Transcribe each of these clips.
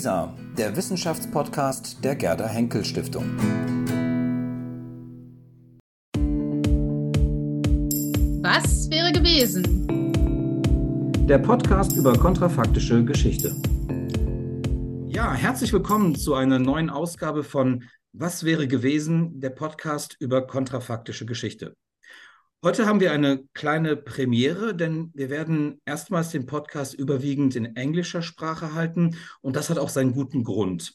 WISA, der Wissenschaftspodcast der Gerda Henkel Stiftung. Was wäre gewesen? Der Podcast über kontrafaktische Geschichte. Ja, herzlich willkommen zu einer neuen Ausgabe von Was wäre gewesen? Der Podcast über kontrafaktische Geschichte. Heute haben wir eine kleine Premiere, denn wir werden erstmals den Podcast überwiegend in englischer Sprache halten und das hat auch seinen guten Grund.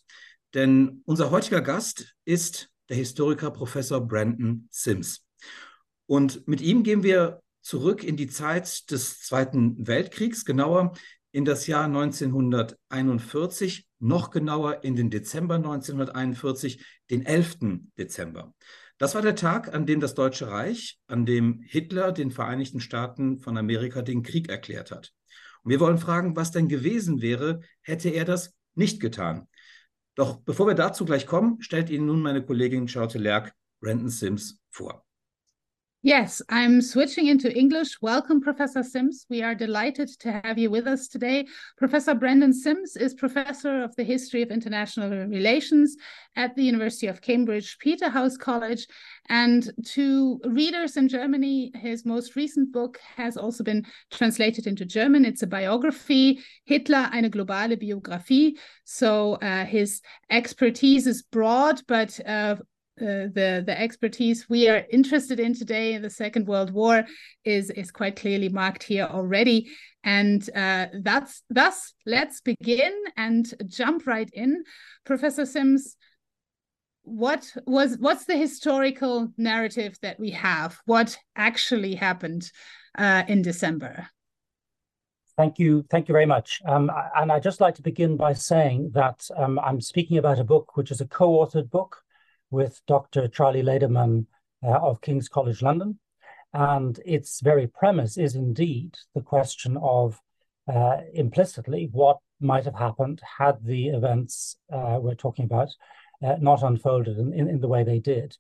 Denn unser heutiger Gast ist der Historiker Professor Brandon Sims. Und mit ihm gehen wir zurück in die Zeit des Zweiten Weltkriegs, genauer in das Jahr 1941, noch genauer in den Dezember 1941, den 11. Dezember. Das war der Tag, an dem das Deutsche Reich, an dem Hitler den Vereinigten Staaten von Amerika den Krieg erklärt hat. Und wir wollen fragen, was denn gewesen wäre, hätte er das nicht getan. Doch bevor wir dazu gleich kommen, stellt Ihnen nun meine Kollegin Charlotte Lerck Brandon Sims vor. Yes, I'm switching into English. Welcome, Professor Simms. We are delighted to have you with us today. Professor Brendan Simms is Professor of the History of International Relations at the University of Cambridge Peterhouse College. And to readers in Germany, his most recent book has also been translated into German. It's a biography, Hitler, eine globale Biografie. So uh, his expertise is broad, but uh, the the expertise we are interested in today in the Second World War is is quite clearly marked here already, and uh, that's thus let's begin and jump right in, Professor Simms. What was what's the historical narrative that we have? What actually happened uh, in December? Thank you, thank you very much. Um, and I'd just like to begin by saying that um, I'm speaking about a book which is a co-authored book with Dr. Charlie Laderman uh, of King's College London. And its very premise is indeed the question of uh, implicitly what might have happened had the events uh, we're talking about uh, not unfolded in, in, in, the way they did.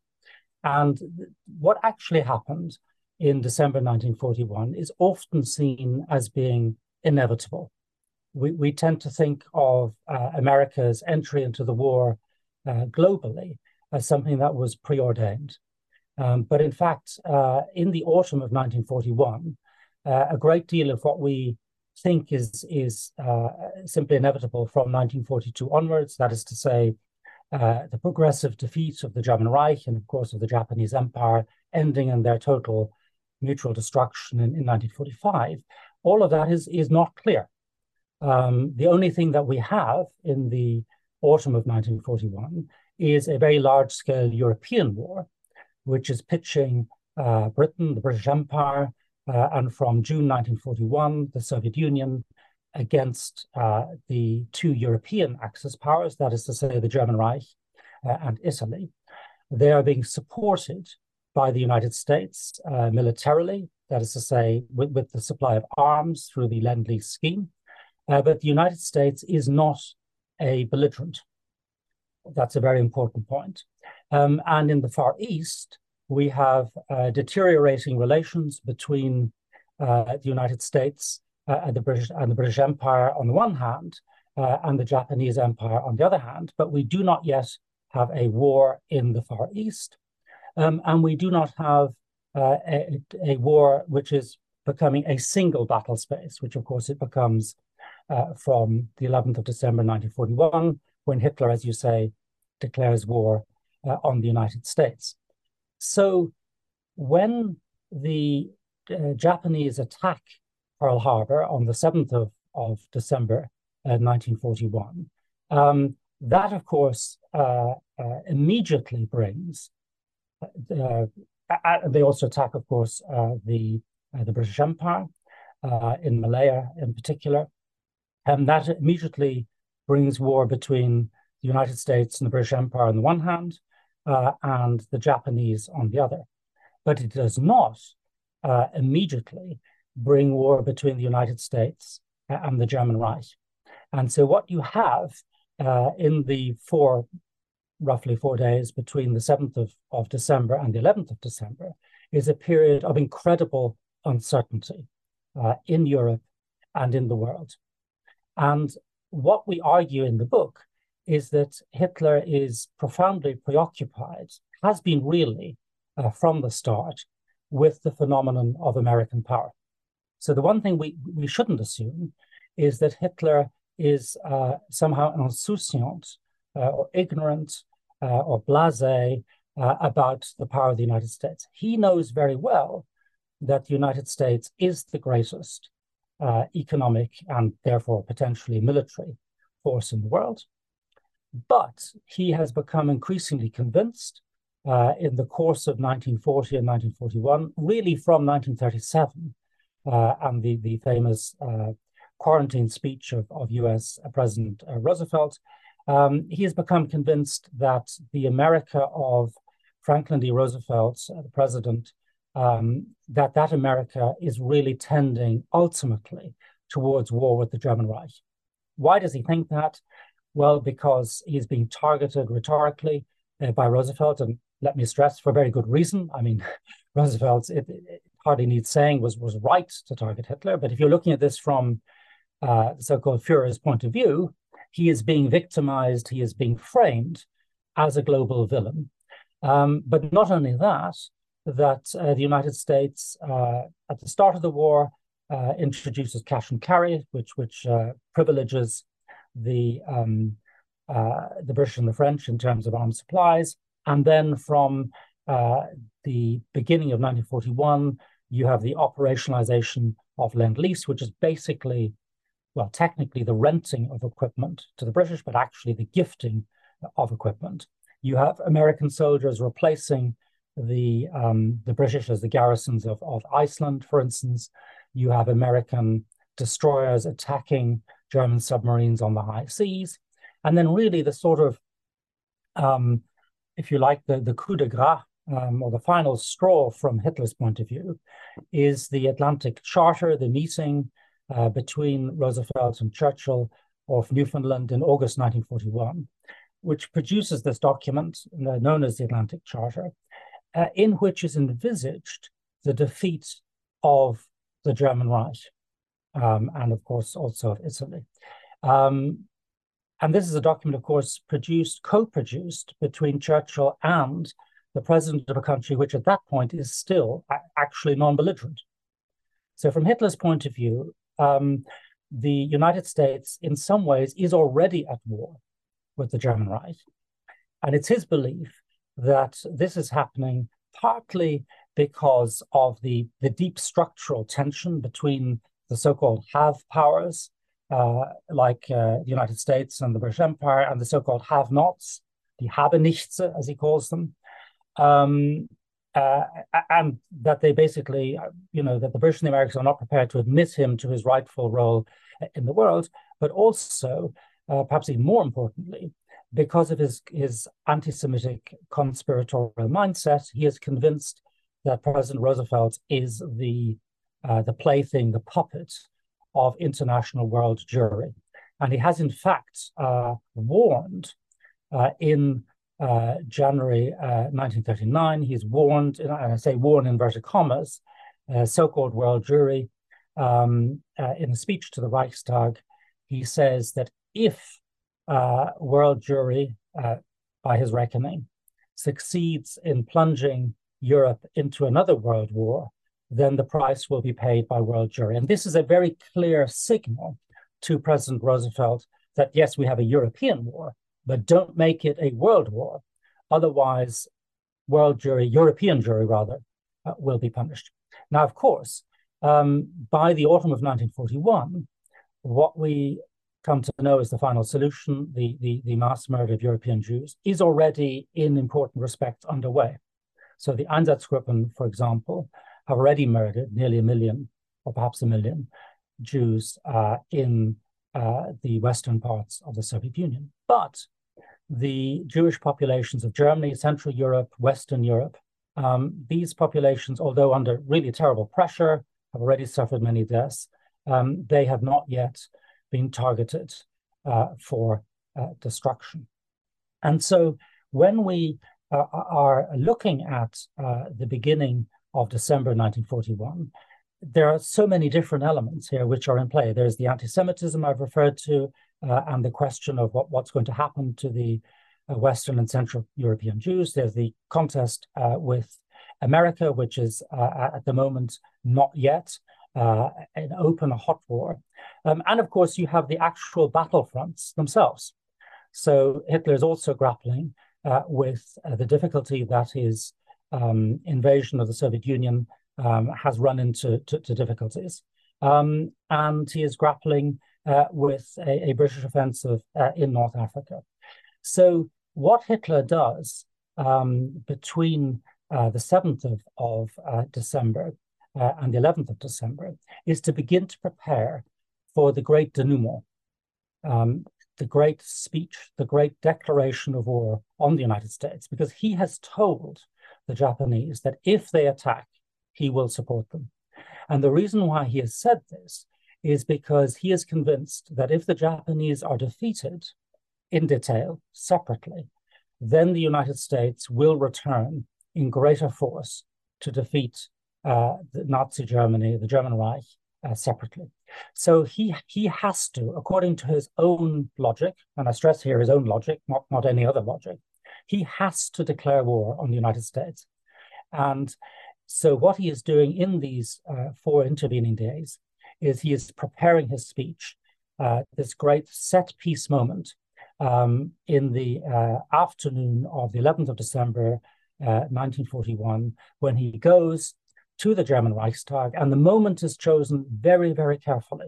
And what actually happened in December 1941 is often seen as being inevitable. We, we tend to think of uh, America's entry into the war uh, globally as something that was preordained. Um, but in fact, uh, in the autumn of 1941, uh, a great deal of what we think is is uh, simply inevitable from 1942 onwards. That is to say, uh, the progressive defeat of the German Reich and, of course, of the Japanese Empire, ending in their total mutual destruction in, in 1945. All of that is is not clear. Um, the only thing that we have in the autumn of 1941 is a very large scale European war, which is pitching uh, Britain, the British Empire, uh, and from June 1941, the Soviet Union against uh, the two European Axis powers, that is to say, the German Reich uh, and Italy. They are being supported by the United States uh, militarily, that is to say, with, with, the supply of arms through the Lend Lease scheme. Uh, but the United States is not a belligerent. That's a very important point. Um, and in the Far East, we have uh, deteriorating relations between uh, the United States uh, and the British and the British Empire on the one hand, uh, and the Japanese Empire on the other hand. But we do not yet have a war in the Far East, um, and we do not have uh, a, a, war which is becoming a single battle space, which of course it becomes uh, from the 11th of December 1941 when Hitler, as you say, declares war uh, on the United States. So when the uh, Japanese attack Pearl Harbor on the 7th of, of December uh, 1941, um, that, of course, uh, uh, immediately brings. Uh, they also attack, of course, the the British Empire in Malaya, in particular, and that immediately brings war between the United States and the British Empire on the one hand, uh, and the Japanese on the other. But it does not uh, immediately bring war between the United States and the German Reich. And so, what you have uh, in the four, roughly four days between the 7th of, of December and the 11th of December is a period of incredible uncertainty uh, in Europe and in the world. And what we argue in the book is that Hitler is profoundly preoccupied, has been really uh, from the start, with the phenomenon of American power. So the one thing we, we shouldn't assume is that Hitler is uh, somehow insouciant uh, or ignorant uh, or blasé uh, about the power of the United States. He knows very well that the United States is the greatest uh, economic and therefore potentially military force in the world. But he has become increasingly convinced uh, in the course of 1940 and 1941, really from 1937, uh, and the, the famous uh, quarantine speech of, of US President uh, Roosevelt, um, he has become convinced that the America of Franklin D. Roosevelt, uh, the president, um, that that America is really tending ultimately towards war with the German Reich. Why does he think that? Well, because he's being targeted rhetorically uh, by Roosevelt, and let me stress, for very good reason. I mean, Roosevelt, it, it, hardly needs saying, was was right to target Hitler. But if you're looking at this from uh, so-called Führer's point of view, he is being victimized, he is being framed as a global villain. Um, but not only that, that uh, the United States, uh, at the start of the war, uh, introduces cash and carry, which which privileges the um, the British and the French in terms of arms supplies, and then from the beginning of 1941, you have the operationalization of Lend Lease, which is basically, well, technically the renting of equipment to the British, but actually the gifting of equipment. You have American soldiers replacing the um, the British as the garrisons of, of Iceland, for instance. You have American destroyers attacking German submarines on the high seas. And then really the sort of, um, if you like, the, the coup de grace um, or the final straw from Hitler's point of view is the Atlantic Charter, the meeting uh, between Roosevelt and Churchill of Newfoundland in August 1941, which produces this document uh, known as the Atlantic Charter, uh, in which is envisaged the defeat of the German Reich, um, and of course also of Italy. Um, and this is a document, of course, produced, co-produced between Churchill and the president of a country which at that point is still actually non-belligerent. So from Hitler's point of view, um, the United States in some ways is already at war with the German Reich. And it's his belief that this is happening partly because of the, the deep structural tension between the so-called have powers, uh, like uh, the United States and the British Empire, and the so-called have-nots, the Habenichts, as he calls them, um, uh, and that they basically, you know, that the British and the Americans are not prepared to admit him to his rightful role in the world, but also, uh, perhaps even more importantly, because of his, his anti Semitic conspiratorial mindset, he is convinced that President Roosevelt is the, uh, the plaything, the puppet of international world Jewry. And he has, in fact, uh, warned uh, in uh, January 1939, uh, he's warned, and I say warned in inverted commas, uh, so called world Jewry, um, in a speech to the Reichstag. He says that if uh, world Jewry, uh, by his reckoning, succeeds in plunging Europe into another world war, then the price will be paid by world Jewry. And this is a very clear signal to President Roosevelt that yes, we have a European war, but don't make it a world war. Otherwise, world Jewry, European Jewry rather, uh, will be punished. Now, of course, um, by the autumn of 1941, what we come to know as the final solution, the, the, the mass murder of European Jews, is already in important respects underway. So the Einsatzgruppen, for example, have already murdered nearly a million, or perhaps a million, Jews uh, in uh, the western parts of the Soviet Union. But the Jewish populations of Germany, Central Europe, Western Europe, um, these populations, although under really terrible pressure, have already suffered many deaths. Um, they have not yet being targeted uh, for uh, destruction. And so when we uh, are looking at the beginning of December 1941, there are so many different elements here which are in play. There's the anti Semitism I've referred to, uh, and the question of what, what's going to happen to the uh, Western and Central European Jews. There's the contest uh, with America, which is at the moment not yet an open, hot war. Um, and of course, you have the actual battlefronts themselves. So Hitler is also grappling uh, with the difficulty that his um, invasion of the Soviet Union um, has run into to, to difficulties. Um, and he is grappling uh, with a, a, British offensive uh, in North Africa. So, what Hitler does um, between uh, the 7th of, of uh, December uh, and the 11th of December is to begin to prepare for the great denouement, um, the great speech, the great declaration of war on the United States, because he has told the Japanese that if they attack, he will support them. And the reason why he has said this is because he is convinced that if the Japanese are defeated in detail, separately, then the United States will return in greater force to defeat uh, Nazi Germany, the German Reich, separately. So he he has to, according to his own logic, and I stress here his own logic, not, not any other logic, he has to declare war on the United States. And so what he is doing in these uh, four intervening days is he is preparing his speech, uh, this great set piece moment um, in the uh, afternoon of the 11th of December, 1941, uh, when he goes to the German Reichstag. And the moment is chosen very, very carefully.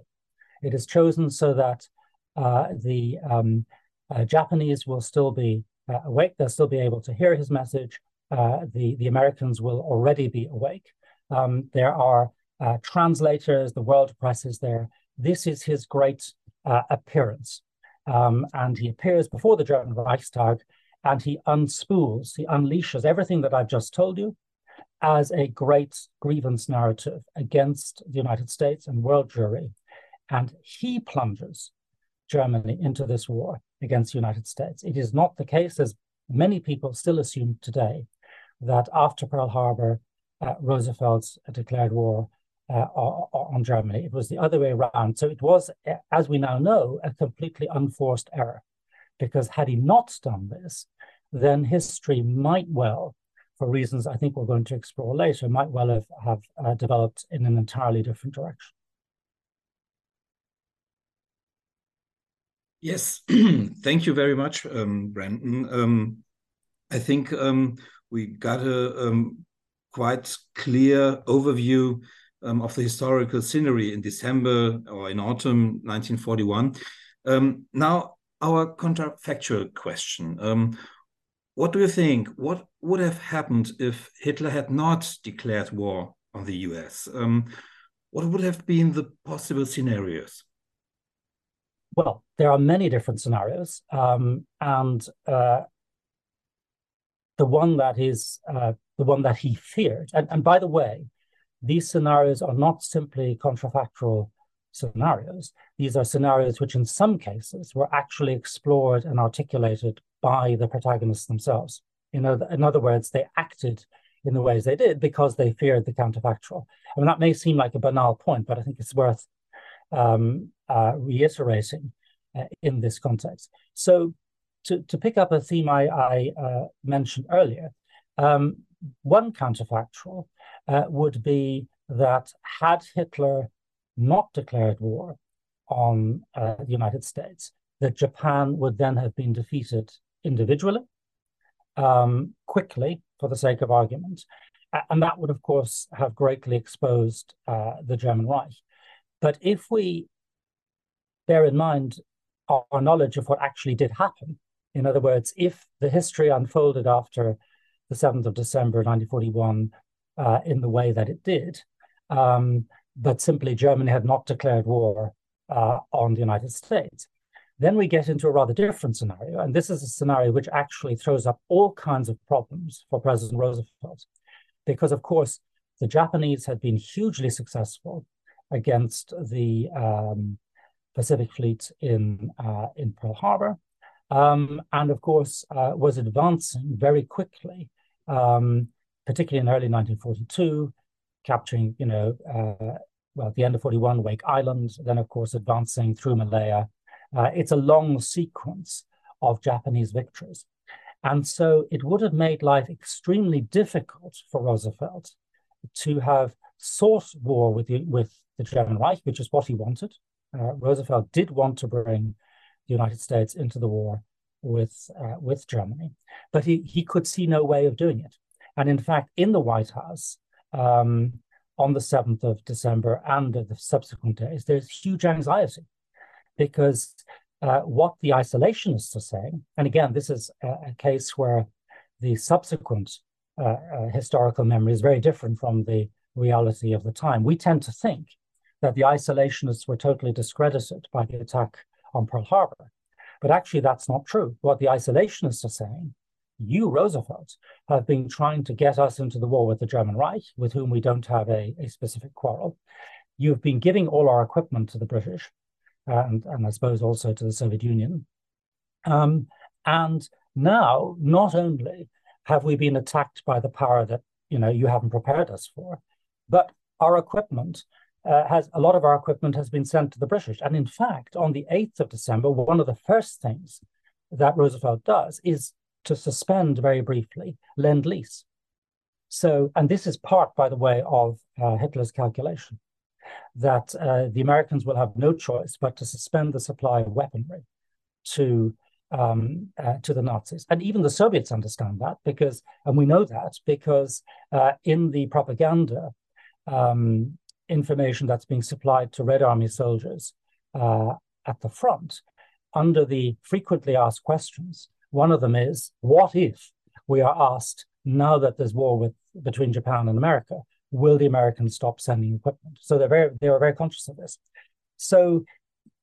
It is chosen so that uh, the um, uh, Japanese will still be awake, they'll still be able to hear his message, uh, the, the Americans will already be awake. Um, there are uh, translators, the world press is there. This is his great uh, appearance. Um, and he appears before the German Reichstag and he unspools, he unleashes everything that I've just told you as a great grievance narrative against the United States and world Jewry. And he plunges Germany into this war against the United States. It is not the case, as many people still assume today, that after Pearl Harbor, uh, Roosevelt declared war uh, on Germany. It was the other way around. So it was, as we now know, a completely unforced error. Because had he not done this, then history might well, for reasons I think we're going to explore later, might well have, have uh, developed in an entirely different direction. Yes, thank you very much, um, Brendan. Um, I think um, we got a um, quite clear overview um, of the historical scenery in December or in autumn 1941. Um, now, our counterfactual question. What do you think? What would have happened if Hitler had not declared war on the US? Um, what would have been the possible scenarios? Well, there are many different scenarios. Um, and uh, the one that is uh, the one that he feared. And, and by the way, these scenarios are not simply contrafactual scenarios. These are scenarios which, in some cases, were actually explored and articulated by the protagonists themselves. In other, in other words, they acted in the ways they did because they feared the counterfactual. I mean, that may seem like a banal point, but I think it's worth um, uh, reiterating uh, in this context. So, to, to pick up a theme I, I uh, mentioned earlier, um, one counterfactual uh, would be that had Hitler not declared war on uh, the United States, that Japan would then have been defeated individually, um, quickly, for the sake of argument. And that would, of course, have greatly exposed uh, the German Reich. But if we bear in mind our, our knowledge of what actually did happen, in other words, if the history unfolded after the 7th of December 1941 uh, in the way that it did, um, but simply Germany had not declared war uh, on the United States, then we get into a rather different scenario. And this is a scenario which actually throws up all kinds of problems for President Roosevelt. Because, of course, the Japanese had been hugely successful against the um, Pacific Fleet in, uh, in Pearl Harbor um, and of course uh, was advancing very quickly, um, particularly in early 1942, capturing, you know, uh, well, at the end of 41, Wake Island, then of course advancing through Malaya Uh, it's a long sequence of Japanese victories. And so it would have made life extremely difficult for Roosevelt to have sought war with the, with the German Reich, which is what he wanted. Uh, Roosevelt did want to bring the United States into the war with uh, with Germany, but he he could see no way of doing it. And in fact, in the White House, um, on the seventh of December and the subsequent days, there's huge anxiety because uh, what the isolationists are saying, and again, this is a, a case where the subsequent uh, uh, historical memory is very different from the reality of the time. We tend to think that the isolationists were totally discredited by the attack on Pearl Harbor. But actually, that's not true. What the isolationists are saying, you, Roosevelt, have been trying to get us into the war with the German Reich, with whom we don't have a, a specific quarrel. You've been giving all our equipment to the British, and, and I suppose also to the Soviet Union. Um, and now, not only have we been attacked by the power that you know you haven't prepared us for, but our equipment uh, has a lot of our equipment has been sent to the British. And in fact, on the 8th of December, one of the first things that Roosevelt does is to suspend very briefly lend lease. So, and this is part, by the way, of uh, Hitler's calculation that uh, the Americans will have no choice but to suspend the supply of weaponry to um, uh, to the Nazis. And even the Soviets understand that because, and we know that because uh, in the propaganda um, information that's being supplied to Red Army soldiers uh, at the front under the frequently asked questions. One of them is, what if we are asked now that there's war with between Japan and America, will the Americans stop sending equipment? So they're very they were very conscious of this. So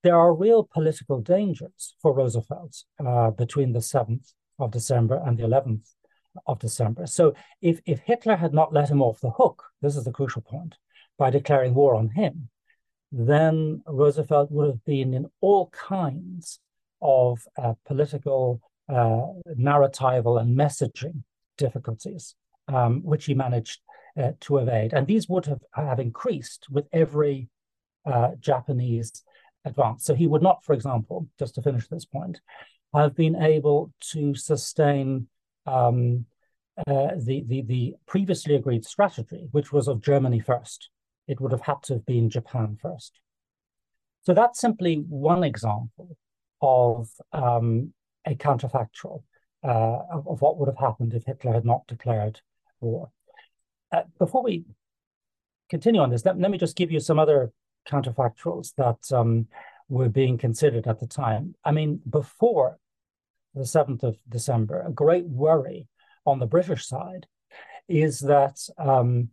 there are real political dangers for Roosevelt uh, between the 7th of December and the 11th of December. So if, if Hitler had not let him off the hook, this is the crucial point, by declaring war on him, then Roosevelt would have been in all kinds of uh, political, uh, narratival, and messaging difficulties, um, which he managed uh, to evade. And these would have, have increased with every uh, Japanese advance. So he would not, for example, just to finish this point, have been able to sustain um, uh, the, the, the previously agreed strategy, which was of Germany first it would have had to have been Japan first. So that's simply one example of um, a counterfactual uh, of, of, what would have happened if Hitler had not declared war. Uh, before we continue on this, let, let, me just give you some other counterfactuals that um, were being considered at the time. I mean, before the 7th of December, a great worry on the British side is that um,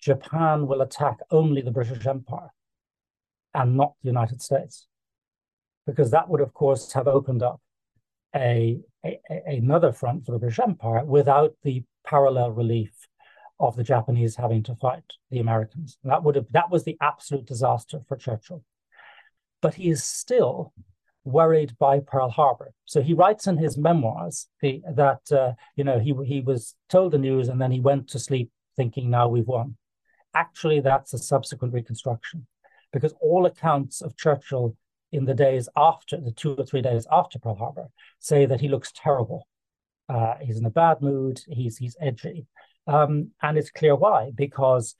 Japan will attack only the British Empire and not the United States. Because that would, of course, have opened up a, a, another front for the British Empire without the parallel relief of the Japanese having to fight the Americans. That would have that was the absolute disaster for Churchill. But he is still worried by Pearl Harbor. So he writes in his memoirs that uh, you know he he was told the news and then he went to sleep thinking now we've won. Actually, that's a subsequent reconstruction because all accounts of Churchill in the days after, the two or three days after Pearl Harbor, say that he looks terrible. Uh, he's in a bad mood, he's, he's edgy. Um, and it's clear why, because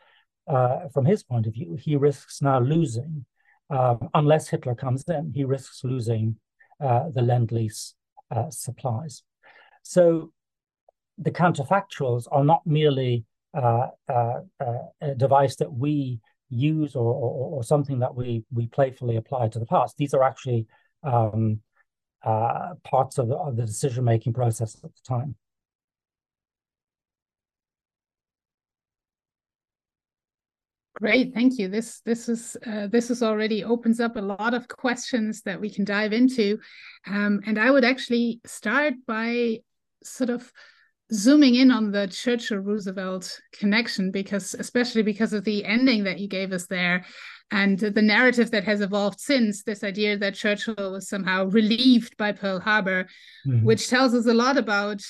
uh, from his point of view, he risks now losing, um, unless Hitler comes in, he risks losing uh, the Lend Lease uh, supplies. So the counterfactuals are not merely uh, uh, uh, a device that we use or, or, or, something that we we playfully apply to the past. These are actually um, uh, parts of the, of the decision making process at the time. Great, thank you. This this is uh, this is already opens up a lot of questions that we can dive into, um, and I would actually start by sort of zooming in on the Churchill Roosevelt connection because especially because of the ending that you gave us there and the narrative that has evolved since this idea that Churchill was somehow relieved by Pearl Harbor mm-hmm. which tells us a lot about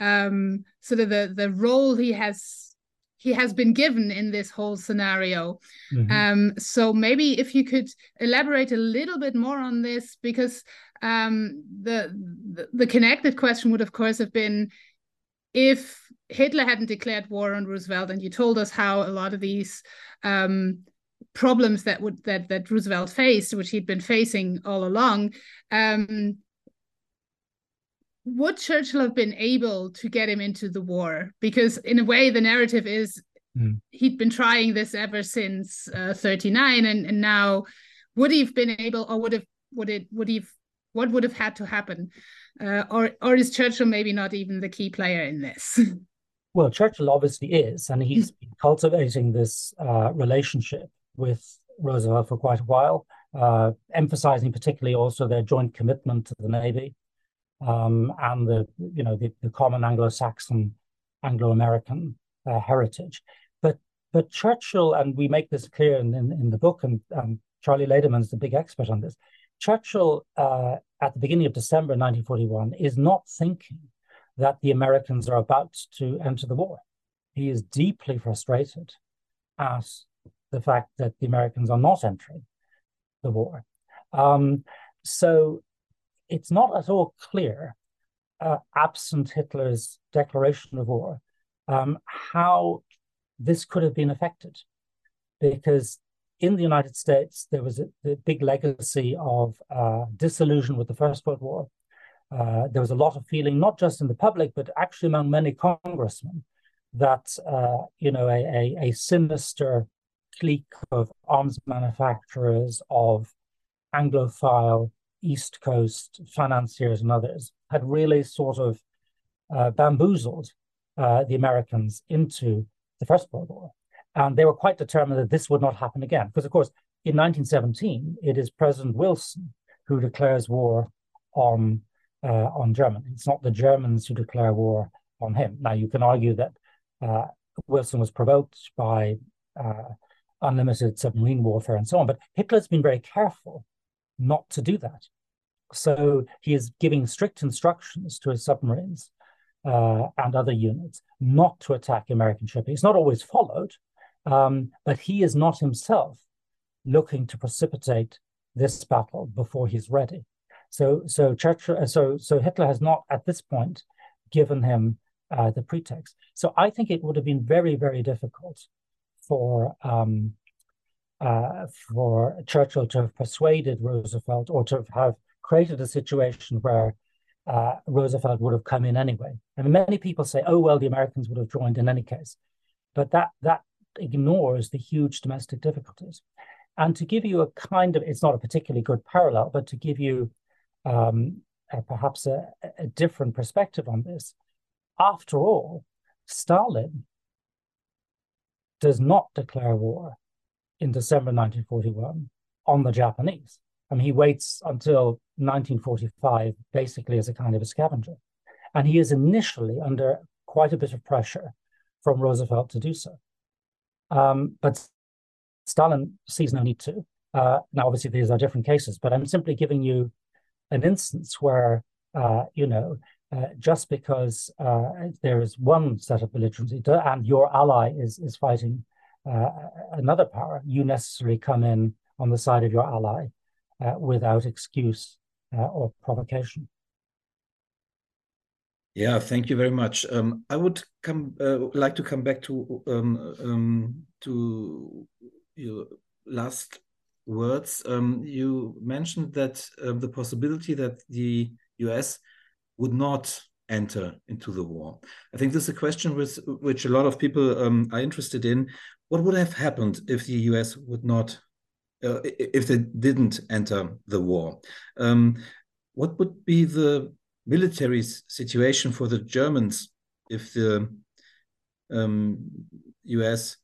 um, sort of the the role he has he has been given in this whole scenario. Mm-hmm. Um, so maybe if you could elaborate a little bit more on this, because um, the, the the connected question would, of course, have been if Hitler hadn't declared war on Roosevelt, and you told us how a lot of these um, problems that would that that Roosevelt faced, which he'd been facing all along, um, would Churchill have been able to get him into the war? Because in a way, the narrative is mm. he'd been trying this ever since uh, 39, and, and now would he have been able, or would have would it would he what would have had to happen, uh, or or is Churchill maybe not even the key player in this? Well, Churchill obviously is, and he's been cultivating this uh, relationship with Roosevelt for quite a while, uh, emphasizing particularly also their joint commitment to the Navy um, and the you know the, the common Anglo-Saxon, Anglo-American uh, heritage. But but Churchill, and we make this clear in, in, in the book, and um, Charlie is the big expert on this. Churchill, uh, at the beginning of December 1941, is not thinking that the Americans are about to enter the war. He is deeply frustrated at the fact that the Americans are not entering the war. Um, so it's not at all clear, uh, absent Hitler's declaration of war, um, how this could have been affected. Because in the United States, there was a, a big legacy of uh, disillusion with the First World War. Uh, there was a lot of feeling, not just in the public, but actually among many congressmen, that uh, you know a, a, a, sinister clique of arms manufacturers, of Anglophile East Coast financiers and others had really sort of uh, bamboozled uh, the Americans into the First World War. And they were quite determined that this would not happen again. Because, of course, in 1917, it is President Wilson who declares war on, uh, on Germany. It's not the Germans who declare war on him. Now, you can argue that uh, Wilson was provoked by uh, unlimited submarine warfare and so on, but Hitler's been very careful not to do that. So he is giving strict instructions to his submarines uh, and other units not to attack American shipping. It's not always followed, um, but he is not himself looking to precipitate this battle before he's ready. So, so Churchill, uh, so so Hitler has not at this point given him uh, the pretext. So I think it would have been very, very difficult for um, uh, for Churchill to have persuaded Roosevelt or to have created a situation where uh, Roosevelt would have come in anyway. Mean, many people say, "Oh well, the Americans would have joined in any case," but that that ignores the huge domestic difficulties. And to give you a kind of, it's not a particularly good parallel, but to give you um, perhaps a, a different perspective on this, after all, Stalin does not declare war in December 1941 on the Japanese. I mean, he waits until 1945 basically as a kind of a scavenger. And he is initially under quite a bit of pressure from Roosevelt to do so. Um, but Stalin sees no need to. Uh, now, obviously, these are different cases, but I'm simply giving you an instance where, uh, you know, uh, just because uh, there is one set of belligerency and your ally is is fighting uh, another power, you necessarily come in on the side of your ally uh, without excuse uh, or provocation. Yeah, thank you very much. Um, I would come uh, like to come back to um, um, to your last words. Um, you mentioned that um, the possibility that the U.S. would not enter into the war. I think this is a question with which a lot of people um, are interested in. What would have happened if the U.S. would not uh, if they didn't enter the war. Um, what would be the military situation for the Germans if the um, US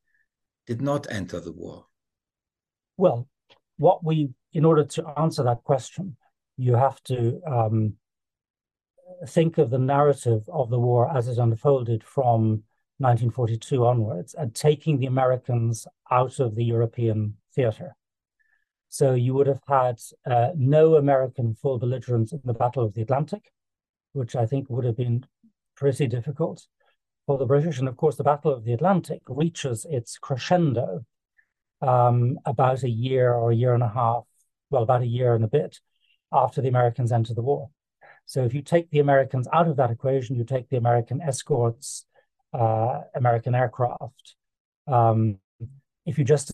did not enter the war? Well, what we, in order to answer that question, you have to um, think of the narrative of the war as it unfolded from 1942 onwards and taking the Americans out of the European theater. So you would have had uh, no American full belligerents in the Battle of the Atlantic, which I think would have been pretty difficult. for the British. And of course, the Battle of the Atlantic reaches its crescendo um, about a year or a year and a half, well, about a year and a bit after the Americans enter the war. So if you take the Americans out of that equation, you take the American escorts, uh, American aircraft. Um, if you just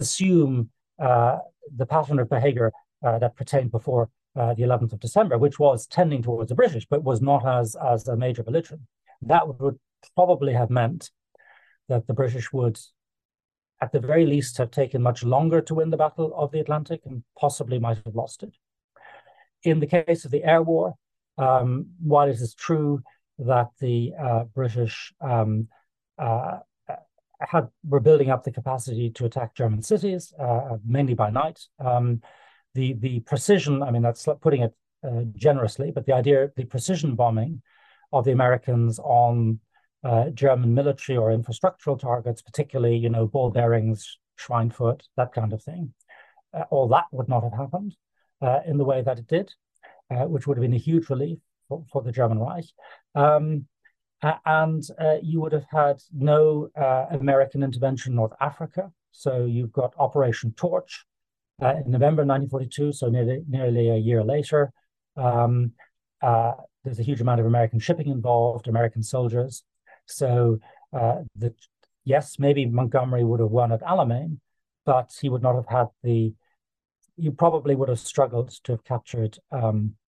assume uh, the pattern of behavior uh, that pertained before uh, the 11th of December, which was tending towards the British, but was not as, as a major belligerent, that would probably have meant that the British would, at the very least, have taken much longer to win the Battle of the Atlantic and possibly might have lost it. In the case of the air war, um, while it is true that the uh, British um, uh, had were building up the capacity to attack German cities, uh, mainly by night, um, the the precision. I mean, that's putting it uh, generously, but the idea, of the precision bombing of the Americans on uh, German military or infrastructural targets, particularly, you know, ball bearings, Schweinfurt, that kind of thing. Uh, all that would not have happened uh, in the way that it did, uh, which would have been a huge relief for, the German Reich. Um, and uh, you would have had no uh, American intervention in North Africa. So you've got Operation Torch in November 1942, so nearly, nearly a year later. Um, there's a huge amount of American shipping involved, American soldiers. So uh, the yes, maybe Montgomery would have won at Alamein, but he would not have had the. You probably would have struggled to have captured um, uh,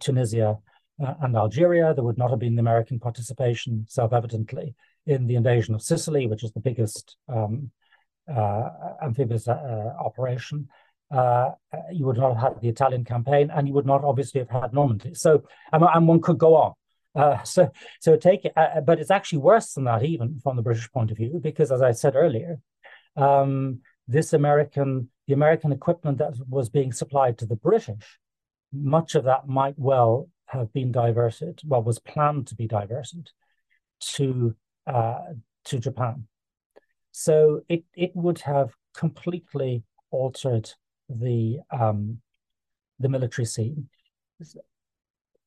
Tunisia uh, and Algeria. There would not have been the American participation, self-evidently, in the invasion of Sicily, which is the biggest um, uh, amphibious uh, operation. Uh, you would not have had the Italian campaign, and you would not obviously have had Normandy. So, and, and one could go on. Uh, so, so take, uh, uh, but it's actually worse than that, even from the British point of view, because as I said earlier, um, this American, the American equipment that was being supplied to the British, much of that might well have been diverted, well, was planned to be diverted to uh, to Japan. So it it would have completely altered the um, the military scene.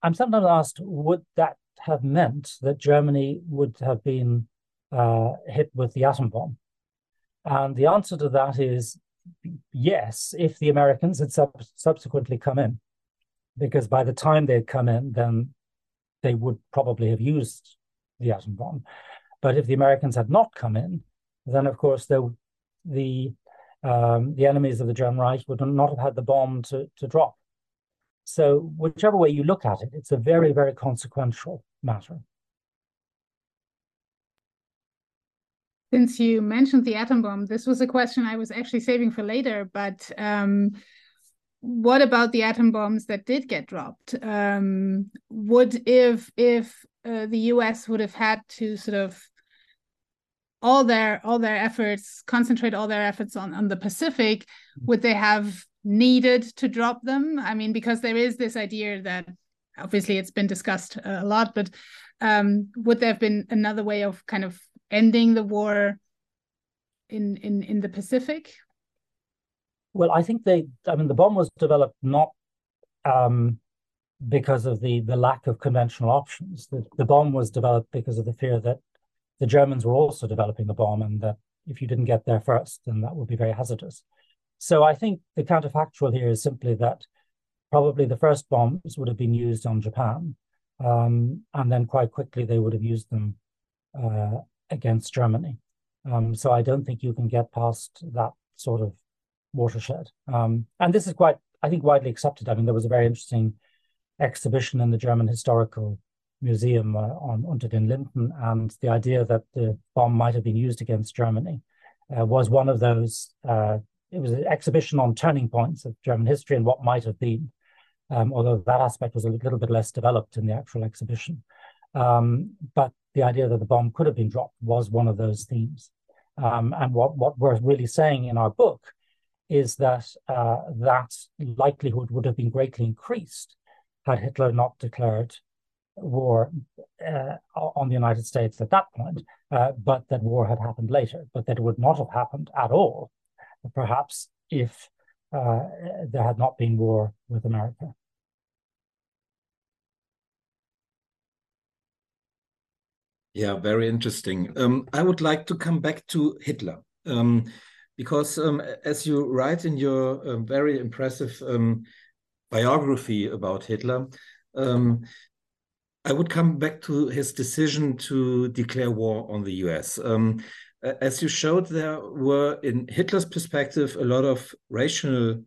I'm sometimes asked, would that have meant that Germany would have been uh, hit with the atom bomb? And the answer to that is yes, if the Americans had sub- subsequently come in, because by the time they'd come in, then they would probably have used the atom bomb. But if the Americans had not come in, then of course the the um, the enemies of the German Reich would not have had the bomb to, to drop. So, whichever way you look at it, it's a very, very consequential matter. Since you mentioned the atom bomb, this was a question I was actually saving for later. But um, what about the atom bombs that did get dropped? Um, would if if uh, the U.S. would have had to sort of all their all their efforts concentrate all their efforts on on the Pacific, would they have needed to drop them? I mean, because there is this idea that obviously it's been discussed a lot, but um, would there have been another way of kind of ending the war in in in the Pacific? Well, I think they. I mean, the bomb was developed not um, because of the the lack of conventional options. The, the bomb was developed because of the fear that the Germans were also developing the bomb, and that if you didn't get there first, then that would be very hazardous. So I think the counterfactual here is simply that probably the first bombs would have been used on Japan, um, and then quite quickly they would have used them uh, against Germany. Um, so I don't think you can get past that sort of watershed. Um, and this is quite, I think, widely accepted. I mean, there was a very interesting exhibition in the German Historical Museum uh, on Unter den Linden, and the idea that the bomb might have been used against Germany uh, was one of those. Uh, it was an exhibition on turning points of German history and what might have been um, although that aspect was a little bit less developed in the actual exhibition. Um, but the idea that the bomb could have been dropped was one of those themes. Um, and what, what we're really saying in our book is that uh, that likelihood would have been greatly increased had Hitler not declared war uh, on the United States at that point, uh, but that war had happened later, but that it would not have happened at all, perhaps if uh, there had not been war with America. Yeah, very interesting. Um, I would like to come back to Hitler um, because, um, as you write in your uh, very impressive um, biography about Hitler, um, I would come back to his decision to declare war on the US. Um, as you showed, there were, in Hitler's perspective, a lot of rational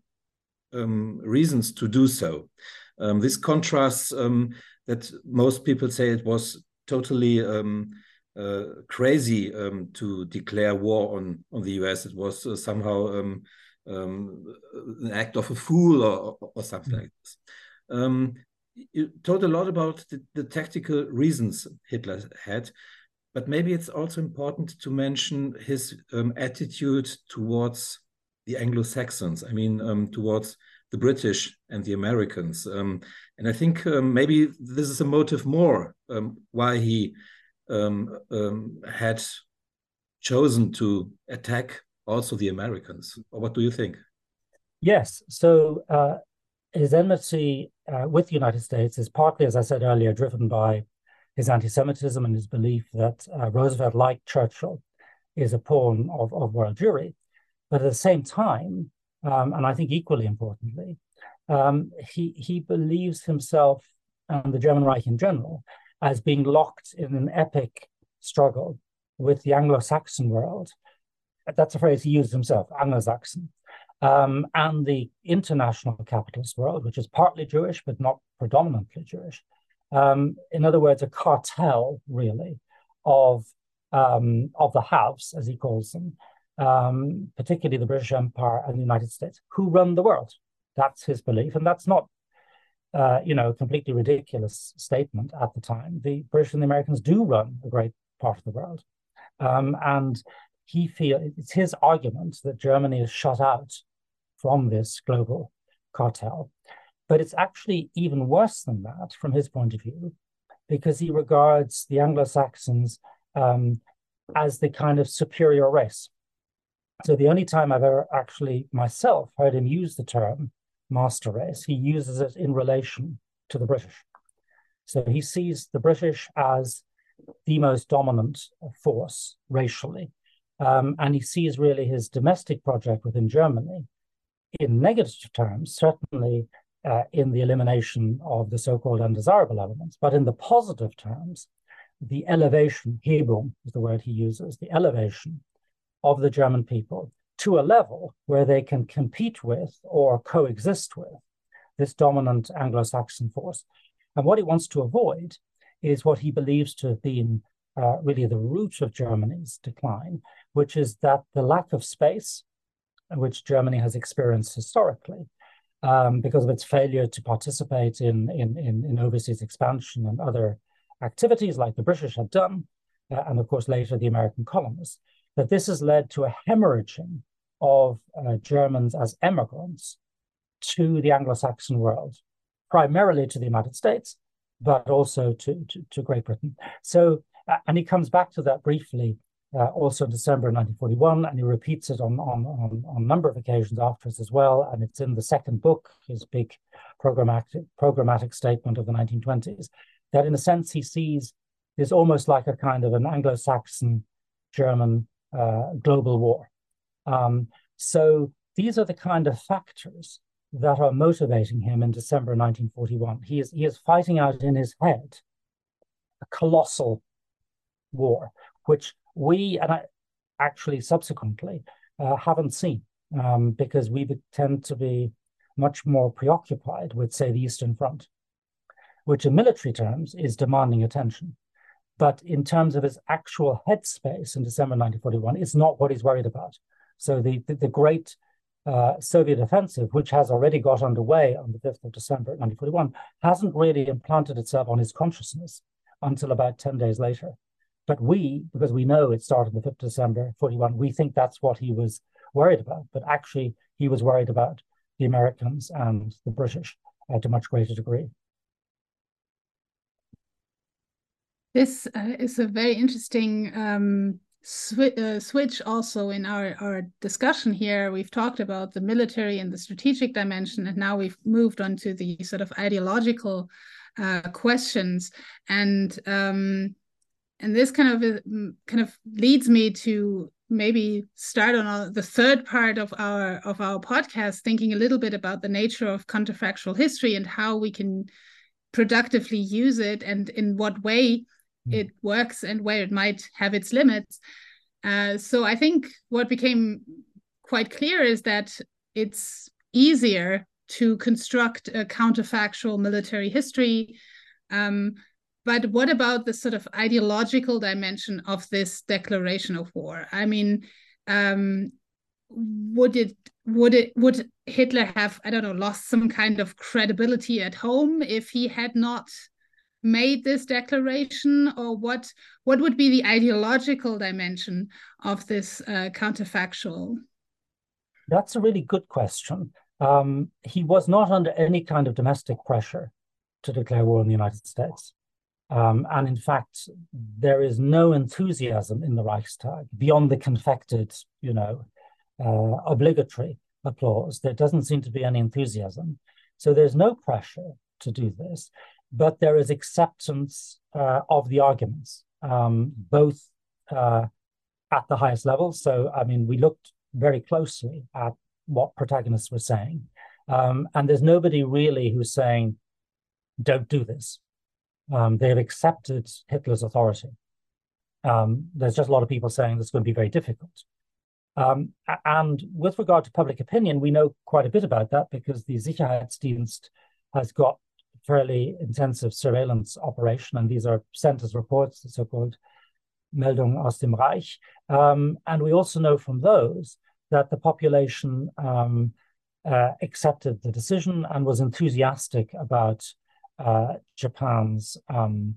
reasons to do so. this contrasts that most people say it was totally um, crazy um, to declare war on on the US. It was uh, somehow um, um, an act of a fool or, or something mm -hmm. like this. Um, you told a lot about the, the, tactical reasons Hitler had, but maybe it's also important to mention his um, attitude towards the Anglo-Saxons. I mean, towards the British and the Americans. Um, and I think um, maybe this is a motive more um, why he um, um, had chosen to attack also the Americans. What do you think? Yes. So uh, his enmity uh, with the United States is partly, as I said earlier, driven by his anti-Semitism and his belief that uh, Roosevelt, like Churchill, is a pawn of, of world Jewry. But at the same time, um, and I think equally importantly, um, he he believes himself and the German Reich in general as being locked in an epic struggle with the Anglo-Saxon world. That's a phrase he used himself, Anglo-Saxon, um, and the international capitalist world, which is partly Jewish but not predominantly Jewish. Um, in other words, a cartel, really, of um, of the haves, as he calls them, um, particularly the British Empire and the United States, who run the world. That's his belief, and that's not, uh, you know, completely ridiculous statement at the time. The British and the Americans do run a great part of the world, um, and he feel it's his argument that Germany is shut out from this global cartel. But it's actually even worse than that from his point of view, because he regards the Anglo-Saxons um, as the kind of superior race. So the only time I've ever actually myself heard him use the term master race, he uses it in relation to the British. So he sees the British as the most dominant force racially. Um, and he sees really his domestic project within Germany in negative terms, certainly uh, in the elimination of the so-called undesirable elements, but in the positive terms, the elevation, Hebung is the word he uses, the elevation of the German people to a level where they can compete with or coexist with this dominant Anglo Saxon force. And what he wants to avoid is what he believes to have been uh, really the root of Germany's decline, which is that the lack of space, which Germany has experienced historically, um, because of its failure to participate in, in, in, in, overseas expansion and other activities like the British had done, uh, and of course later the American colonists, that this has led to a hemorrhaging of uh, Germans as emigrants to the Anglo-Saxon world, primarily to the United States, but also to, to, to Great Britain. So, uh, and he comes back to that briefly uh, also in December 1941, and he repeats it on, on, on, on, a number of occasions afterwards as well. And it's in the second book, his big programmatic, programmatic statement of the 1920s, that in a sense he sees this almost like a kind of an Anglo-Saxon German uh, global war. Um, so these are the kind of factors that are motivating him in December 1941. He is, he is fighting out in his head a colossal war, which we, and I actually subsequently uh, haven't seen um, because we tend to be much more preoccupied with, say, the Eastern Front, which in military terms is demanding attention. But in terms of his actual headspace in December 1941, it's not what he's worried about. So the, the, the great uh, Soviet offensive, which has already got underway on the 5th of December 1941, hasn't really implanted itself on his consciousness until about 10 days later. But we, because we know it started on the 5th of December 41, we think that's what he was worried about. But actually, he was worried about the Americans and the British uh, to much greater degree. This uh, is a very interesting um, uh, switch also in our, our discussion here. We've talked about the military and the strategic dimension, and now we've moved on to the sort of ideological uh, questions. And um, and this kind of kind of leads me to maybe start on the third part of our of our podcast thinking a little bit about the nature of counterfactual history and how we can productively use it and in what way mm. it works and where it might have its limits uh, so i think what became quite clear is that it's easier to construct a counterfactual military history um, but what about the sort of ideological dimension of this declaration of war? I mean, um, would it would it would Hitler have I don't know lost some kind of credibility at home if he had not made this declaration, or what what would be the ideological dimension of this uh, counterfactual? That's a really good question. Um, he was not under any kind of domestic pressure to declare war on the United States. Um, and in fact, there is no enthusiasm in the Reichstag beyond the confected, you know, uh, obligatory applause. There doesn't seem to be any enthusiasm. So there's no pressure to do this, but there is acceptance uh, of the arguments, um, both uh, at the highest level. So, I mean, we looked very closely at what protagonists were saying. Um, and there's nobody really who's saying, don't do this um, they have accepted Hitler's authority. Um, there's just a lot of people saying it's going to be very difficult. Um, and with regard to public opinion, we know quite a bit about that because the Sicherheitsdienst has got fairly intensive surveillance operation, and these are sent as reports, the so-called Meldung aus dem Reich. Um, and we also know from those that the population um, uh, accepted the decision and was enthusiastic about uh, Japan's um,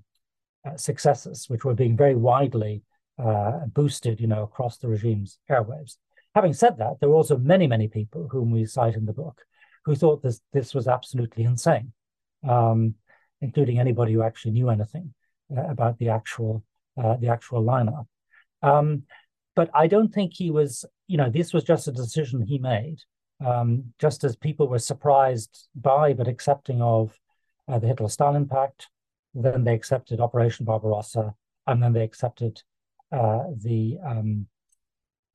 uh, successes, which were being very widely uh, boosted, you know, across the regime's airwaves. Having said that, there were also many, many people whom we cite in the book who thought this this was absolutely insane, um, including anybody who actually knew anything uh, about the actual uh, the actual lineup. Um, but I don't think he was, you know, this was just a decision he made, um, just as people were surprised by but accepting of uh, the Hitler-Stalin Pact. Then they accepted Operation Barbarossa, and then they accepted uh, the um,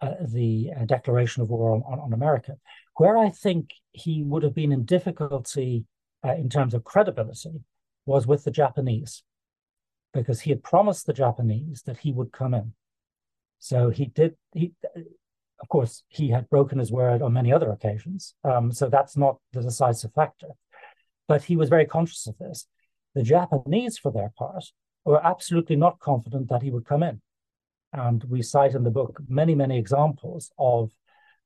uh, the uh, declaration of war on, on, on, America. Where I think he would have been in difficulty uh, in terms of credibility was with the Japanese, because he had promised the Japanese that he would come in. So he did. He, of course, he had broken his word on many other occasions. Um, so that's not the decisive factor. But he was very conscious of this. The Japanese, for their part, were absolutely not confident that he would come in. And we cite in the book many, many examples of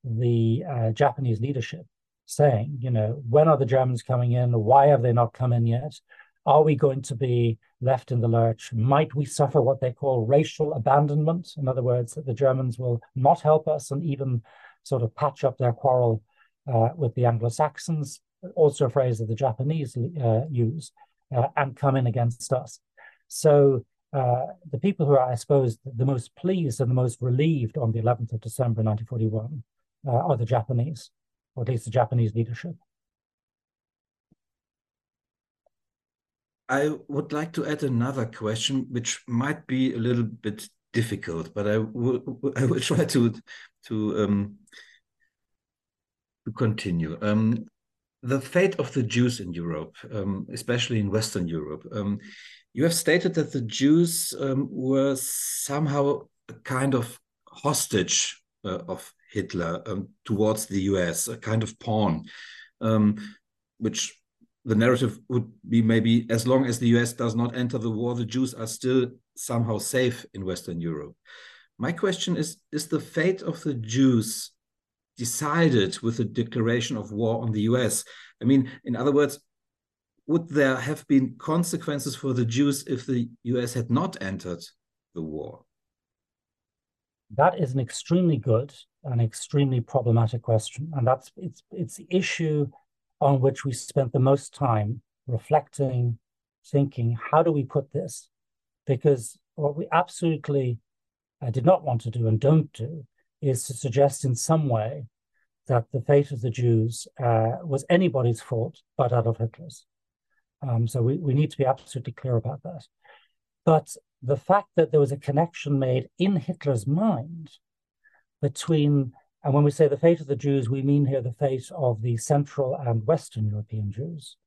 the uh, Japanese leadership saying, you know, when are the Germans coming in? Why have they not come in yet? Are we going to be left in the lurch? Might we suffer what they call racial abandonment? In other words, that the Germans will not help us and even sort of patch up their quarrel uh, with the Anglo Saxons also a phrase that the Japanese uh, use, uh, and come in against us. So uh, the people who are, I suppose, the most pleased and the most relieved on the 11th of December 1941 uh, are the Japanese, or at least the Japanese leadership. I would like to add another question, which might be a little bit difficult, but I will I will try to to um, to continue. Um, the fate of the Jews in Europe, um, especially in Western Europe. Um, you have stated that the Jews um, were somehow a kind of hostage uh, of Hitler um, towards the US, a kind of pawn, um, which the narrative would be maybe as long as the US does not enter the war, the Jews are still somehow safe in Western Europe. My question is Is the fate of the Jews decided with the declaration of war on the US. I mean, in other words, would there have been consequences for the Jews if the US had not entered the war? That is an extremely good and extremely problematic question. And that's it's it's the issue on which we spent the most time reflecting, thinking, how do we put this? Because what we absolutely uh, did not want to do and don't do is to suggest in some way that the fate of the Jews uh, was anybody's fault but Adolf Hitler's. Um, so we, we need to be absolutely clear about that. But the fact that there was a connection made in Hitler's mind between, and when we say the fate of the Jews, we mean here the fate of the Central and Western European Jews,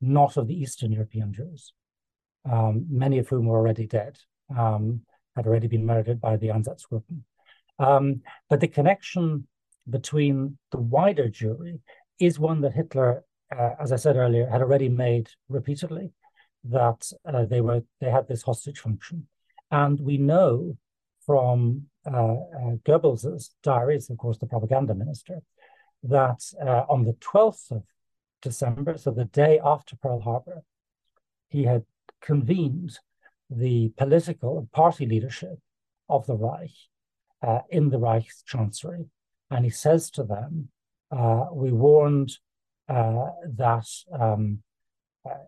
not of the Eastern European Jews, um, many of whom were already dead, um, had already been murdered by the Einsatzgruppen. Um, but the connection between the wider Jewry is one that Hitler, uh, as I said earlier, had already made repeatedly that uh, they were they had this hostage function, and we know from uh, uh Goebbels' diaries, of course, the propaganda minister, that uh, on the twelfth of December, so the day after Pearl Harbor, he had convened the political and party leadership of the Reich uh, in the Reich's chancery, and he says to them, "We warned that." Um,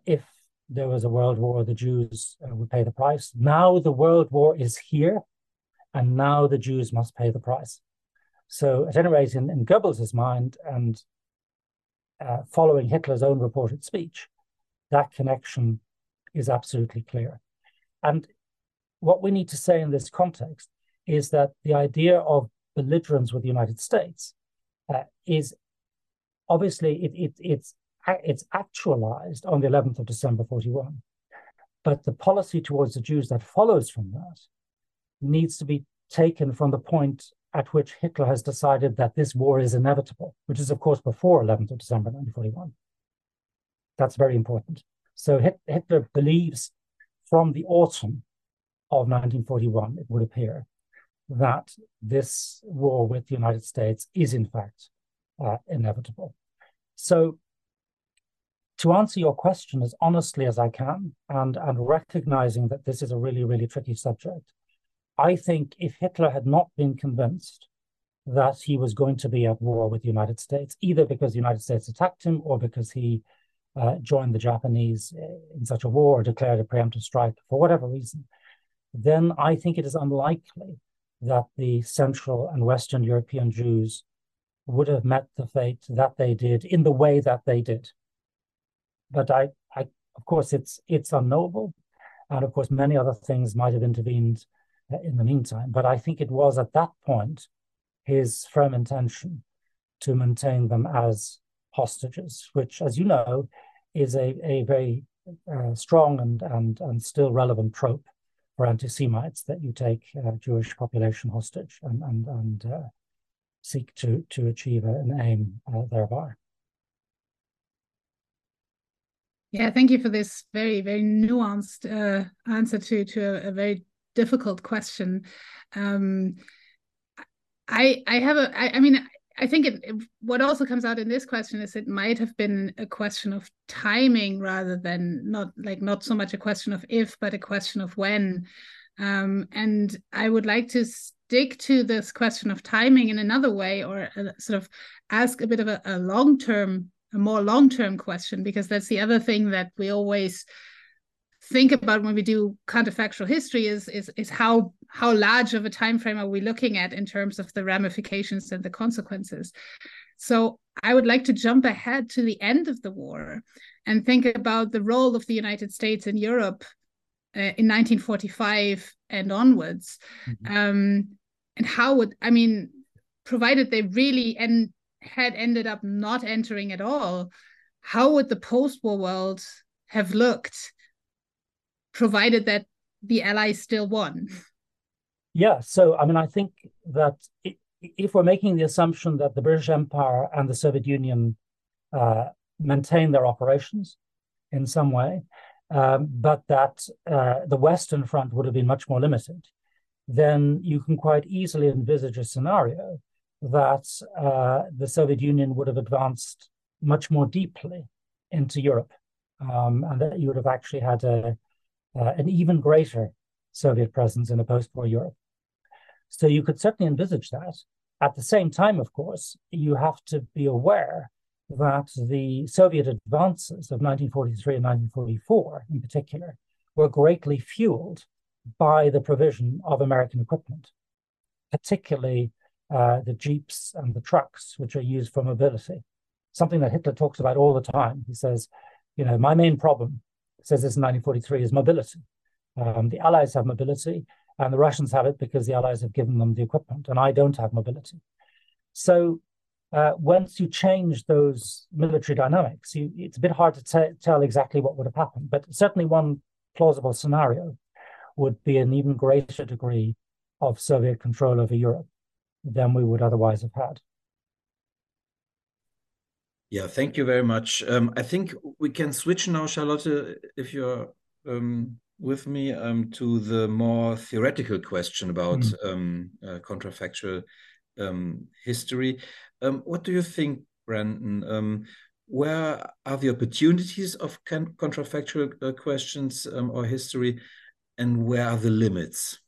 if there was a world war, the Jews uh, would pay the price. Now the world war is here, and now the Jews must pay the price. So, at any rate, in, in Goebbels' mind, and uh, following Hitler's own reported speech, that connection is absolutely clear. And what we need to say in this context is that the idea of belligerence with the United States uh, is obviously it, it, it's it's actualized on the 11th of December 41. But the policy towards the Jews that follows from that needs to be taken from the point at which Hitler has decided that this war is inevitable, which is, of course, before 11th of December 1941. That's very important. So Hitler believes from the autumn of 1941, it would appear, that this war with the United States is, in fact, uh, inevitable. So to answer your question as honestly as I can and, and recognizing that this is a really, really tricky subject, I think if Hitler had not been convinced that he was going to be at war with the United States, either because the United States attacked him or because he uh, joined the Japanese uh, in such a war or declared a preemptive strike for whatever reason, then I think it is unlikely that the Central and Western European Jews would have met the fate that they did in the way that they did but I, I, of course, it's it's unknowable, and of course, many other things might have intervened uh, in the meantime. But I think it was at that point his firm intention to maintain them as hostages, which, as you know, is a a very uh, strong and and and still relevant trope for anti-Semites that you take uh, Jewish population hostage and and and uh, seek to to achieve an aim uh, thereby. Yeah, thank you for this very, very nuanced uh, answer to to a, a, very difficult question. Um, I I have a I, I mean I think it, it, what also comes out in this question is it might have been a question of timing rather than not like not so much a question of if but a question of when. Um, and I would like to stick to this question of timing in another way or uh, sort of ask a bit of a, a long term a more long-term question because that's the other thing that we always think about when we do counterfactual history is is is how how large of a time frame are we looking at in terms of the ramifications and the consequences so i would like to jump ahead to the end of the war and think about the role of the united states in europe uh, in 1945 and onwards mm-hmm. um, and how would i mean provided they really and had ended up not entering at all, how would the post-war world have looked, provided that the Allies still won? Yeah, so I mean, I think that if we're making the assumption that the British Empire and the Soviet Union uh, maintain their operations in some way, um, but that uh, the Western Front would have been much more limited, then you can quite easily envisage a scenario that uh, the Soviet Union would have advanced much more deeply into Europe, um, and that you would have actually had a, uh, an even greater Soviet presence in a post-war Europe. So you could certainly envisage that. At the same time, of course, you have to be aware that the Soviet advances of 1943 and 1944, in particular, were greatly fueled by the provision of American equipment, particularly uh, the jeeps and the trucks, which are used for mobility. Something that Hitler talks about all the time. He says, you know, my main problem, says this in 1943, is mobility. Um, the Allies have mobility, and the Russians have it because the Allies have given them the equipment, and I don't have mobility. So uh, once you change those military dynamics, you, it's a bit hard to tell exactly what would have happened. But certainly, one plausible scenario would be an even greater degree of Soviet control over Europe than we would otherwise have had. Yeah, thank you very much. Um, I think we can switch now, Charlotte, if you're um, with me, um, to the more theoretical question about mm. uh, contrafactual um, history. Um, what do you think, Brendan? Um, where are the opportunities of contrafactual uh, questions or history, and where are the limits?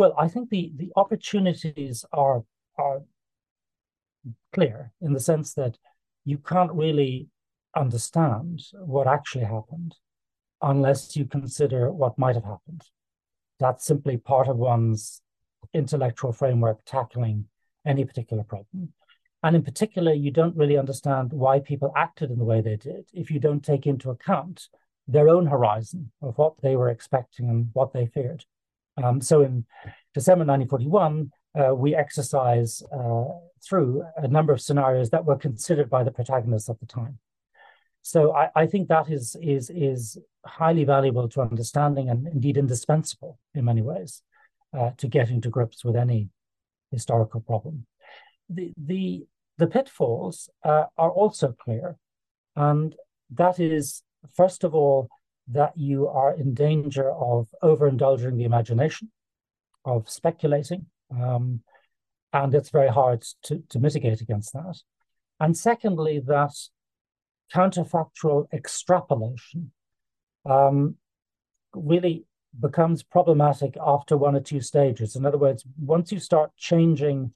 Well, I think the the opportunities are are clear in the sense that you can't really understand what actually happened unless you consider what might have happened. That's simply part of one's intellectual framework tackling any particular problem. And in particular, you don't really understand why people acted in the way they did if you don't take into account their own horizon of what they were expecting and what they feared. Um, so in December 1941, uh, we exercise uh, through a number of scenarios that were considered by the protagonists at the time. So I, I, think that is is is highly valuable to understanding and indeed indispensable in many ways uh, to getting to grips with any historical problem. The the the pitfalls uh, are also clear, and that is first of all that you are in danger of overindulging the imagination, of speculating, um, and it's very hard to, to mitigate against that. And secondly, that counterfactual extrapolation um, really becomes problematic after one or two stages. In other words, once you start changing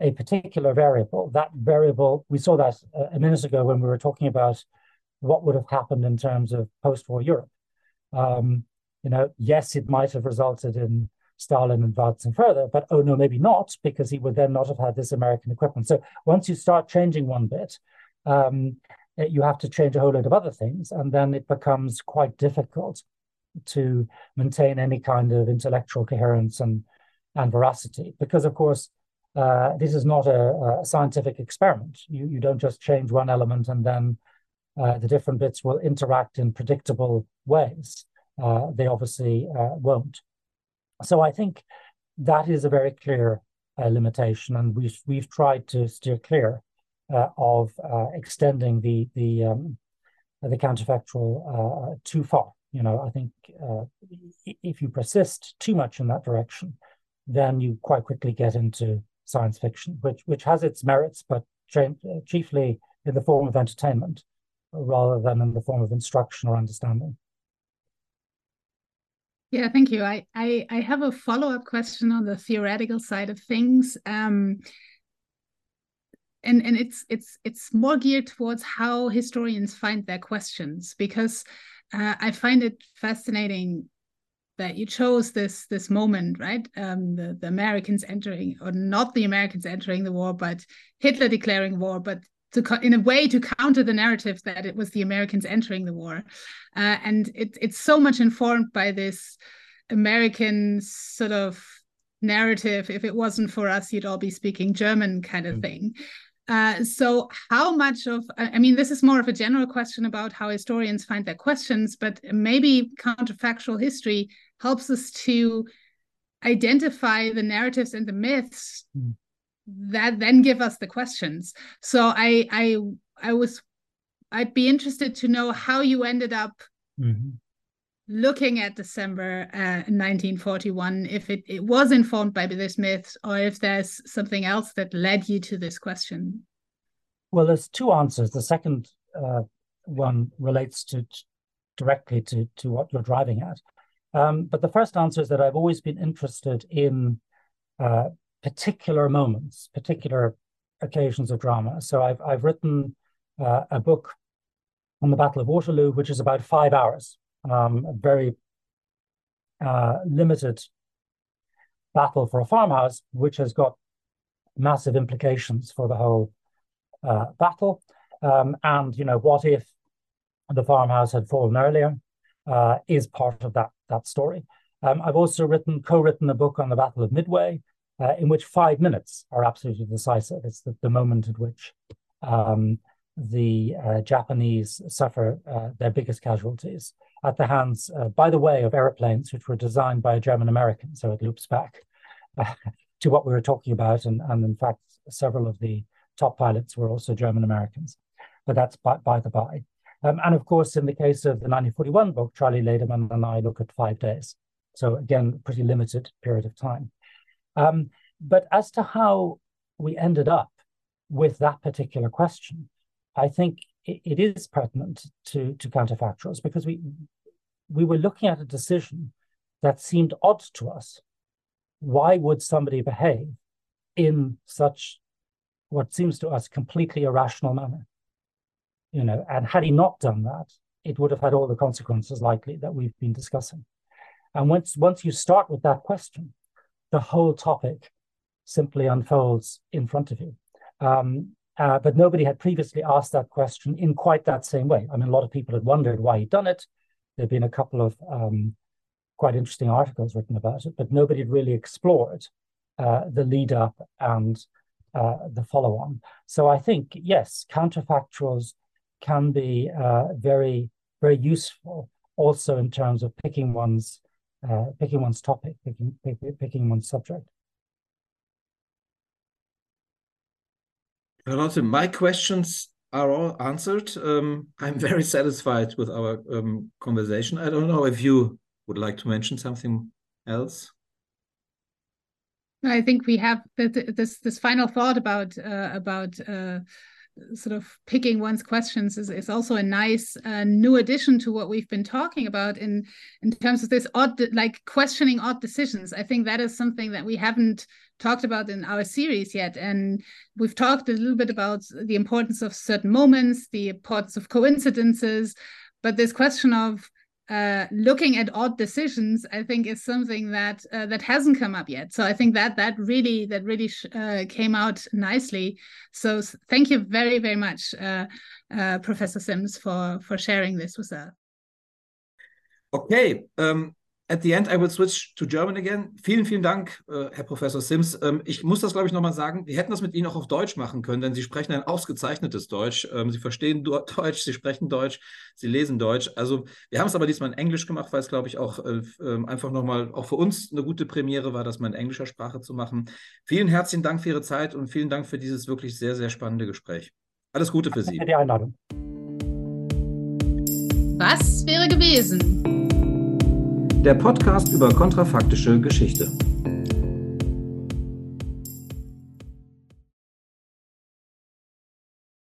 a particular variable, that variable, we saw that a minute ago when we were talking about what would have happened in terms of post-war Europe. Um, you know, yes, it might have resulted in Stalin advancing further, but oh no, maybe not, because he would then not have had this American equipment. So once you start changing one bit, um, eh, you have to change a whole load of other things, and then it becomes quite difficult to maintain any kind of intellectual coherence and and veracity, because of course uh, this is not a, a, scientific experiment. You you don't just change one element and then uh, the different bits will interact in predictable ways. Uh, they obviously uh, won't. So I think that is a very clear uh, limitation, and we've we've tried to steer clear uh, of uh, extending the the um, the counterfactual too far. You know, I think if you persist too much in that direction, then you quite quickly get into science fiction, which which has its merits, but chiefly in the form of entertainment rather than in the form of instruction or understanding. Yeah, thank you. I, I, I have a follow up question on the theoretical side of things. Um, and and it's it's it's more geared towards how historians find their questions because uh, I find it fascinating that you chose this this moment, right? Um, the the Americans entering, or not the Americans entering the war, but Hitler declaring war, but to in a way to counter the narrative that it was the Americans entering the war, uh, and it, it's so much informed by this American sort of narrative. If it wasn't for us, you'd all be speaking German, kind of mm. thing. Uh, so, how much of, I mean, this is more of a general question about how historians find their questions, but maybe counterfactual history helps us to identify the narratives and the myths mm that then give us the questions. So i i i was i'd be interested to know how you ended up mm-hmm. looking at december uh, 1941 if it, it was informed by this myth or if there's something else that led you to this question. Well there's two answers. The second uh, one relates to, to directly to to what you're driving at. Um, but the first answer is that i've always been interested in uh, particular moments, particular occasions of drama. So I've I've written uh, a book on the Battle of Waterloo, which is about five hours, um, a very uh, limited battle for a farmhouse, which has got massive implications for the whole uh, battle. Um, and you know, what if the farmhouse had fallen earlier? uh, is part of that, that story. Um, I've also written, co-written a book on the Battle of Midway, uh, in which five minutes are absolutely decisive. It's the, the moment at which um, the uh, Japanese suffer uh, their biggest casualties at the hands, uh, by the way, of airplanes which were designed by a German American. So it loops back to what we were talking about. And, and in fact, several of the top pilots were also German Americans. But that's by, by the by. Um, and of course, in the case of the 1941 book, Charlie Laderman and I look at five days. So again, pretty limited period of time. Um, but as to how we ended up with that particular question, I think it, it is pertinent to, to counterfactuals because we we were looking at a decision that seemed odd to us. Why would somebody behave in such what seems to us completely irrational manner? You know, and had he not done that, it would have had all the consequences likely that we've been discussing. And once once you start with that question, the whole topic simply unfolds in front of you. Um, uh, but nobody had previously asked that question in quite that same way. I mean, a lot of people had wondered why he'd done it. There'd been a couple of um, quite interesting articles written about it, but nobody had really explored uh, the lead up and uh, the follow on. So I think, yes, counterfactuals can be uh, very, very useful also in terms of picking one's uh, picking one's topic, picking, pick, picking one's subject. Charlotte, my questions are all answered. Um, I'm very satisfied with our um, conversation. I don't know if you would like to mention something else. I think we have this this final thought about uh, about uh, sort of picking one's questions is, is also a nice uh, new addition to what we've been talking about in in terms of this odd like questioning odd decisions. I think that is something that we haven't talked about in our series yet. And we've talked a little bit about the importance of certain moments the importance of coincidences but this question of uh, looking at odd decisions, I think is something that uh, that hasn't come up yet. So I think that that really that really uh, came out nicely. So thank you very very much, uh, uh, Professor Simms, for for sharing this with us. Okay, um, At the end, I will switch to German again. Vielen, vielen Dank, äh, Herr Professor Sims. Ähm, ich muss das, glaube ich, nochmal sagen. Wir hätten das mit Ihnen auch auf Deutsch machen können, denn Sie sprechen ein ausgezeichnetes Deutsch. Ähm, Sie verstehen Deutsch, Sie sprechen Deutsch, Sie lesen Deutsch. Also wir haben es aber diesmal in Englisch gemacht, weil es, glaube ich, auch äh, ähm, einfach nochmal auch für uns eine gute Premiere war, das mal in englischer Sprache zu machen. Vielen herzlichen Dank für Ihre Zeit und vielen Dank für dieses wirklich sehr, sehr spannende Gespräch. Alles Gute für Sie. Danke für die Einladung. Was wäre gewesen? Der Podcast über kontrafaktische Geschichte.